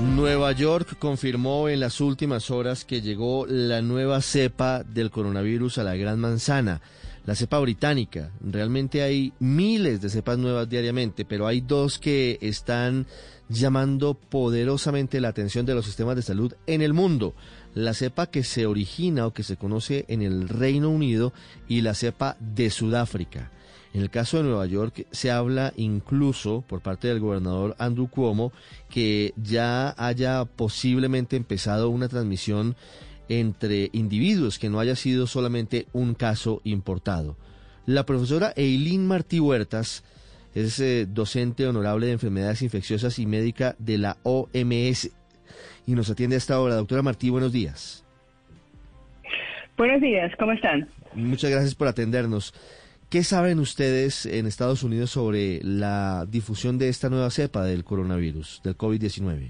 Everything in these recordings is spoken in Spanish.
Nueva York confirmó en las últimas horas que llegó la nueva cepa del coronavirus a la Gran Manzana, la cepa británica. Realmente hay miles de cepas nuevas diariamente, pero hay dos que están llamando poderosamente la atención de los sistemas de salud en el mundo. La cepa que se origina o que se conoce en el Reino Unido y la cepa de Sudáfrica. En el caso de Nueva York se habla incluso por parte del gobernador Andrew Cuomo que ya haya posiblemente empezado una transmisión entre individuos, que no haya sido solamente un caso importado. La profesora Eileen Martí Huertas es eh, docente honorable de enfermedades infecciosas y médica de la OMS y nos atiende a esta hora. Doctora Martí, buenos días. Buenos días, ¿cómo están? Muchas gracias por atendernos. ¿Qué saben ustedes en Estados Unidos sobre la difusión de esta nueva cepa del coronavirus, del COVID-19?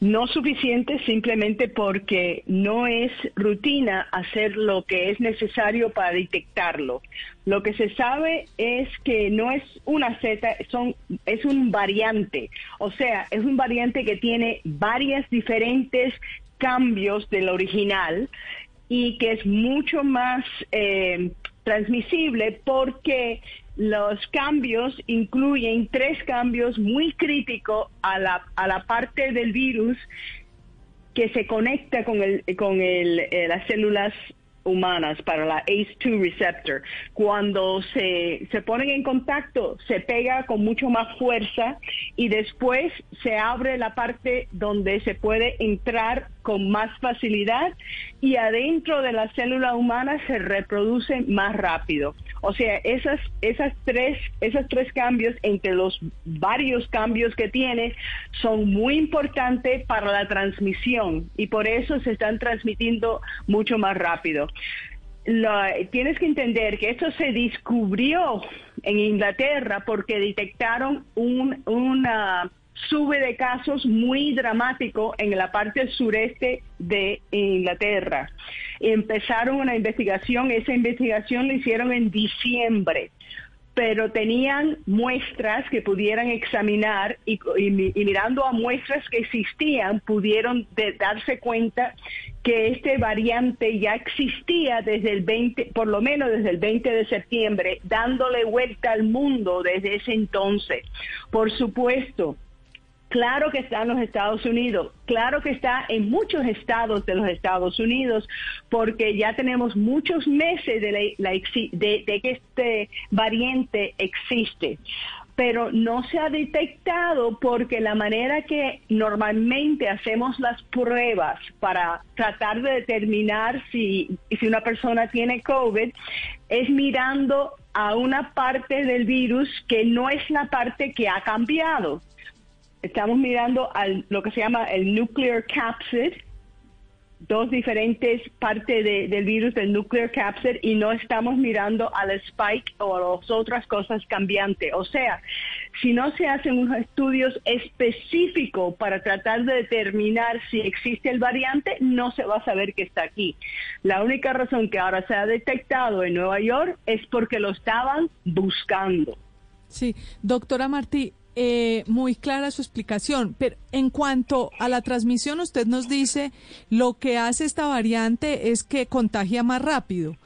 No suficiente simplemente porque no es rutina hacer lo que es necesario para detectarlo. Lo que se sabe es que no es una Z, son, es un variante. O sea, es un variante que tiene varias diferentes cambios del original y que es mucho más eh, transmisible porque los cambios incluyen tres cambios muy críticos a la, a la parte del virus que se conecta con, el, con el, eh, las células humanas para la ACE2 receptor. Cuando se, se ponen en contacto, se pega con mucho más fuerza y después se abre la parte donde se puede entrar con más facilidad y adentro de la célula humana se reproduce más rápido. O sea, esas, esas tres, esos tres cambios entre los varios cambios que tiene son muy importantes para la transmisión y por eso se están transmitiendo mucho más rápido. tienes que entender que esto se descubrió en Inglaterra porque detectaron un, una sube de casos muy dramático en la parte sureste de Inglaterra. Empezaron una investigación, esa investigación la hicieron en diciembre pero tenían muestras que pudieran examinar y, mirando a muestras que existían, pudieron darse cuenta que este variante ya existía desde el 20, por lo menos desde el 20 de septiembre, dándole vuelta al mundo desde ese entonces. Por supuesto, Claro que está en los Estados Unidos, claro que está en muchos estados de los Estados Unidos, porque ya tenemos muchos meses de, de, que este variante existe. Pero no se ha detectado porque la manera que normalmente hacemos las pruebas para tratar de determinar si, si una persona tiene COVID es mirando a una parte del virus que no es la parte que ha cambiado estamos mirando al, lo que se llama el nuclear capsid, dos diferentes partes del virus del nuclear capsid y no estamos mirando al spike o las otras cosas cambiantes. O sea, si no se hacen unos estudios específicos para tratar de determinar si existe el variante, no se va a saber que está aquí. La única razón que ahora se ha detectado en Nueva York es porque lo estaban buscando. Sí, doctora Martí, eh, muy clara su explicación, pero en cuanto a la transmisión, usted nos dice lo que hace esta variante es que contagia más rápido.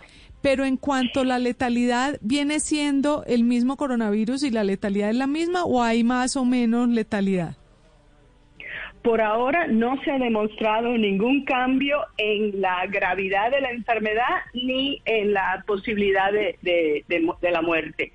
Pero en cuanto a la letalidad, ¿viene siendo el mismo coronavirus y la letalidad es la misma o hay más o menos letalidad? Por ahora no se ha demostrado ningún cambio en la gravedad de la enfermedad ni en la posibilidad de, de la muerte.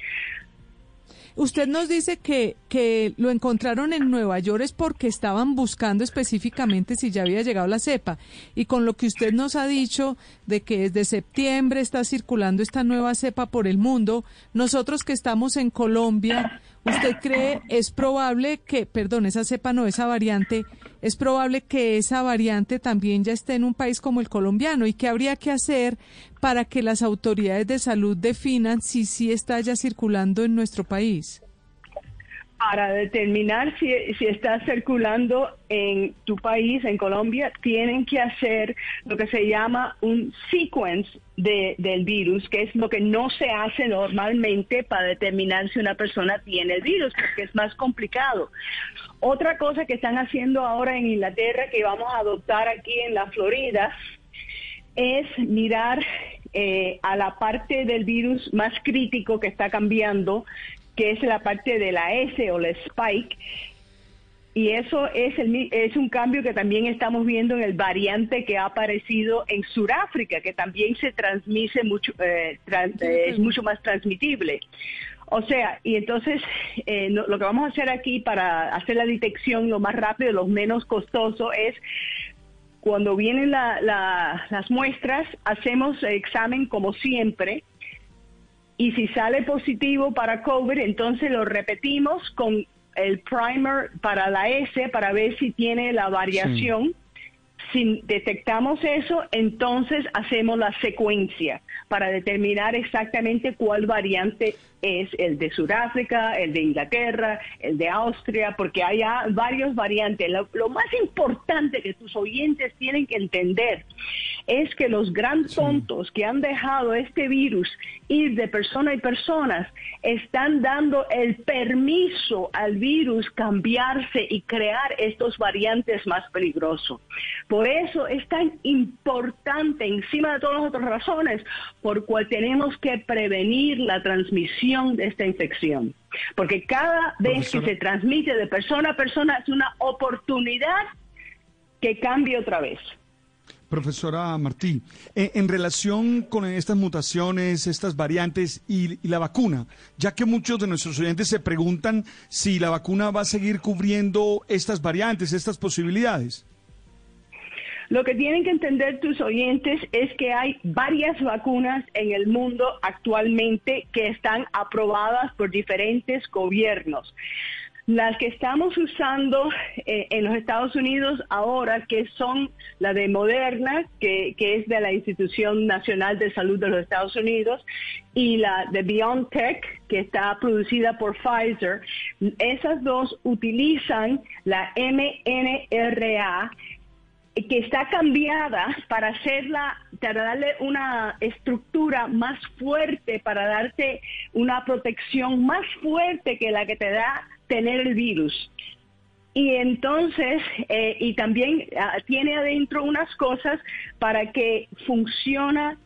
Usted nos dice que, que lo encontraron en Nueva York es porque estaban buscando específicamente si ya había llegado la cepa. Y con lo que usted nos ha dicho de que desde septiembre está circulando esta nueva cepa por el mundo, nosotros que estamos en Colombia, ¿usted cree es probable que, perdón, esa cepa no, esa variante, es probable que esa variante también ya esté en un país como el colombiano? ¿Y qué habría que hacer para que las autoridades de salud definan si sí está ya circulando en nuestro país? Para determinar si, si está circulando en tu país, en Colombia, tienen que hacer lo que se llama un sequence de, del virus, que es lo que no se hace normalmente para determinar si una persona tiene el virus, porque es más complicado. Otra cosa que están haciendo ahora en Inglaterra, que vamos a adoptar aquí en la Florida, es mirar eh, a la parte del virus más crítico que está cambiando, que es la parte de la S o la spike. Y eso es, el, es un cambio que también estamos viendo en el variante que ha aparecido en Sudáfrica, que también se transmite mucho, eh, eh, es mucho más transmitible. O sea, y entonces eh, lo que vamos a hacer aquí para hacer la detección lo más rápido, lo menos costoso, es cuando vienen las muestras, hacemos el examen como siempre, y si sale positivo para COVID, entonces lo repetimos con el primer para la S para ver si tiene la variación. Si detectamos eso, entonces hacemos la secuencia para determinar exactamente cuál variante es el de Sudáfrica, el de Inglaterra, el de Austria, porque hay varios variantes. Lo, más importante que tus oyentes tienen que entender es que los grandes tontos que han dejado este virus ir de persona y personas están dando el permiso al virus cambiarse y crear estos variantes más peligrosos. Por eso es tan importante, encima de todas las otras razones, por cual tenemos que prevenir la transmisión de esta infección. Porque cada vez que se transmite de persona a persona es una oportunidad que cambie otra vez. Profesora Martí, eh, en relación con estas mutaciones, estas variantes y, la vacuna, ya que muchos de nuestros oyentes se preguntan si la vacuna va a seguir cubriendo estas variantes, estas posibilidades. Lo que tienen que entender tus oyentes es que hay varias vacunas en el mundo actualmente que están aprobadas por diferentes gobiernos. Las que estamos usando eh, en los Estados Unidos ahora, que son la de Moderna, que, que, es de la Institución Nacional de Salud de los Estados Unidos, y la de BioNTech, que está producida por Pfizer, esas dos utilizan la mNRA que está cambiada para hacerla, para darle una estructura más fuerte, para darte una protección más fuerte que la que te da tener el virus. Y entonces, eh, y también ah, tiene adentro unas cosas para que funcione,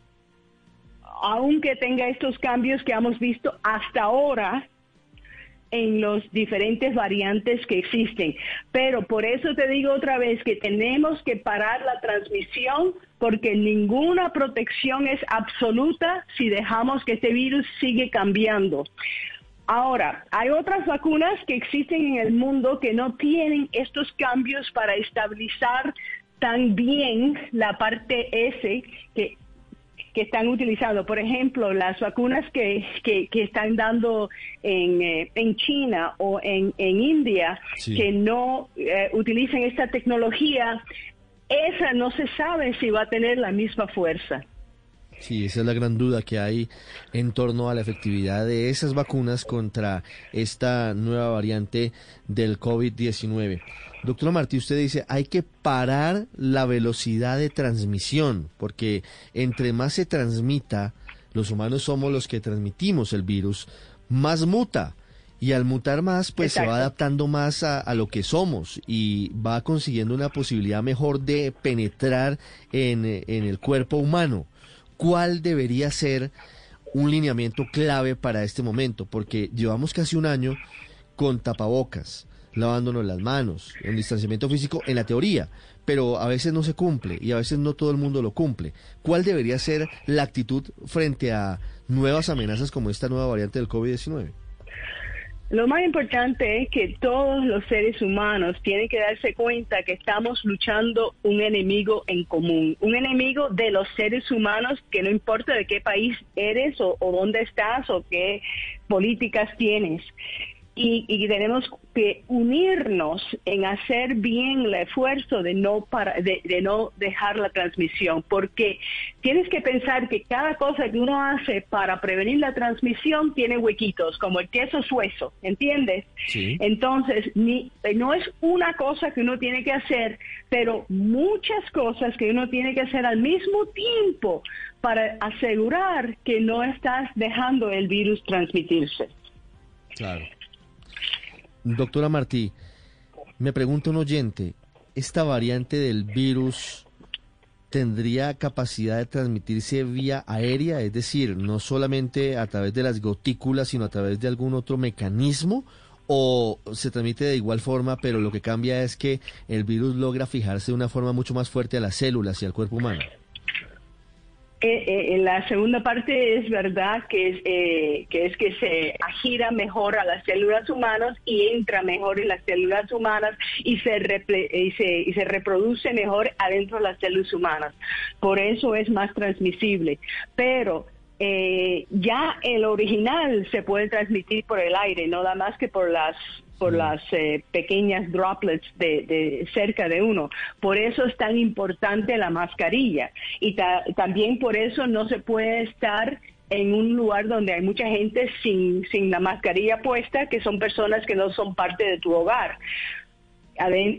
aunque tenga estos cambios que hemos visto hasta ahora, en los diferentes variantes que existen. Pero por eso te digo otra vez que tenemos que parar la transmisión porque ninguna protección es absoluta si dejamos que este virus sigue cambiando. Ahora, hay otras vacunas que existen en el mundo que no tienen estos cambios para estabilizar tan bien la parte S que que están utilizando. Por ejemplo, las vacunas que, que, están dando en, eh, en China o en, en India, que no eh, utilizan esta tecnología, esa no se sabe si va a tener la misma fuerza. Sí, esa es la gran duda que hay en torno a la efectividad de esas vacunas contra esta nueva variante del COVID-19. Doctora Martí, usted dice, hay que parar la velocidad de transmisión, porque entre más se transmita, los humanos somos los que transmitimos el virus, más muta. Y al mutar más, pues se va adaptando más a, lo que somos y va consiguiendo una posibilidad mejor de penetrar en, en el cuerpo humano. ¿Cuál debería ser un lineamiento clave para este momento? Porque llevamos casi un año con tapabocas, lavándonos las manos, en distanciamiento físico en la teoría, pero a veces no se cumple y a veces no todo el mundo lo cumple. ¿Cuál debería ser la actitud frente a nuevas amenazas como esta nueva variante del COVID-19? Lo más importante es que todos los seres humanos tienen que darse cuenta que estamos luchando un enemigo en común, un enemigo de los seres humanos que no importa de qué país eres o, o dónde estás o qué políticas tienes. Y, tenemos que unirnos en hacer bien el esfuerzo de no para, de, no dejar la transmisión, porque tienes que pensar que cada cosa que uno hace para prevenir la transmisión tiene huequitos, como el queso sueso, ¿entiendes? Entonces, ni, no es una cosa que uno tiene que hacer, pero muchas cosas que uno tiene que hacer al mismo tiempo para asegurar que no estás dejando el virus transmitirse. Claro. Doctora Martí, me pregunta un oyente, ¿esta variante del virus tendría capacidad de transmitirse vía aérea? Es decir, no solamente a través de las gotículas, sino a través de algún otro mecanismo o se transmite de igual forma, pero lo que cambia es que el virus logra fijarse de una forma mucho más fuerte a las células y al cuerpo humano. Eh, eh, en la segunda parte es verdad que es, eh, que es que se agira mejor a las células humanas y entra mejor en las células humanas y se, y se, y se reproduce mejor adentro de las células humanas. Por eso es más transmisible. Pero ya el original se puede transmitir por el aire, no nada más que por las por las eh, pequeñas droplets de, cerca de uno. Por eso es tan importante la mascarilla y también por eso no se puede estar en un lugar donde hay mucha gente sin, sin la mascarilla puesta, que son personas que no son parte de tu hogar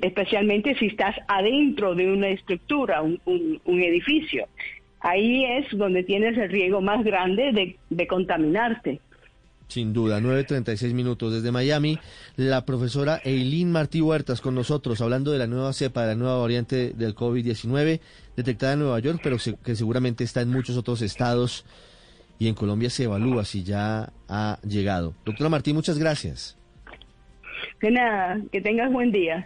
especialmente si estás adentro de una estructura, un, edificio. Ahí es donde tienes el riesgo más grande de, de contaminarte. Sin duda, 9.36 minutos desde Miami. La profesora Eileen Martí Huertas con nosotros, hablando de la nueva cepa, de la nueva variante del COVID-19, detectada en Nueva York, pero que seguramente está en muchos otros estados y en Colombia se evalúa si ya ha llegado. Doctora Martí, muchas gracias. De nada, que tengas buen día.